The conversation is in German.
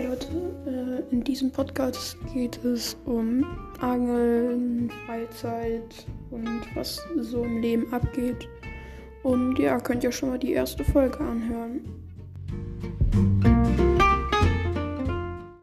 Hey Leute, äh, in diesem Podcast geht es um Angeln, Freizeit und was so im Leben abgeht. Und ja, könnt ihr schon mal die erste Folge anhören.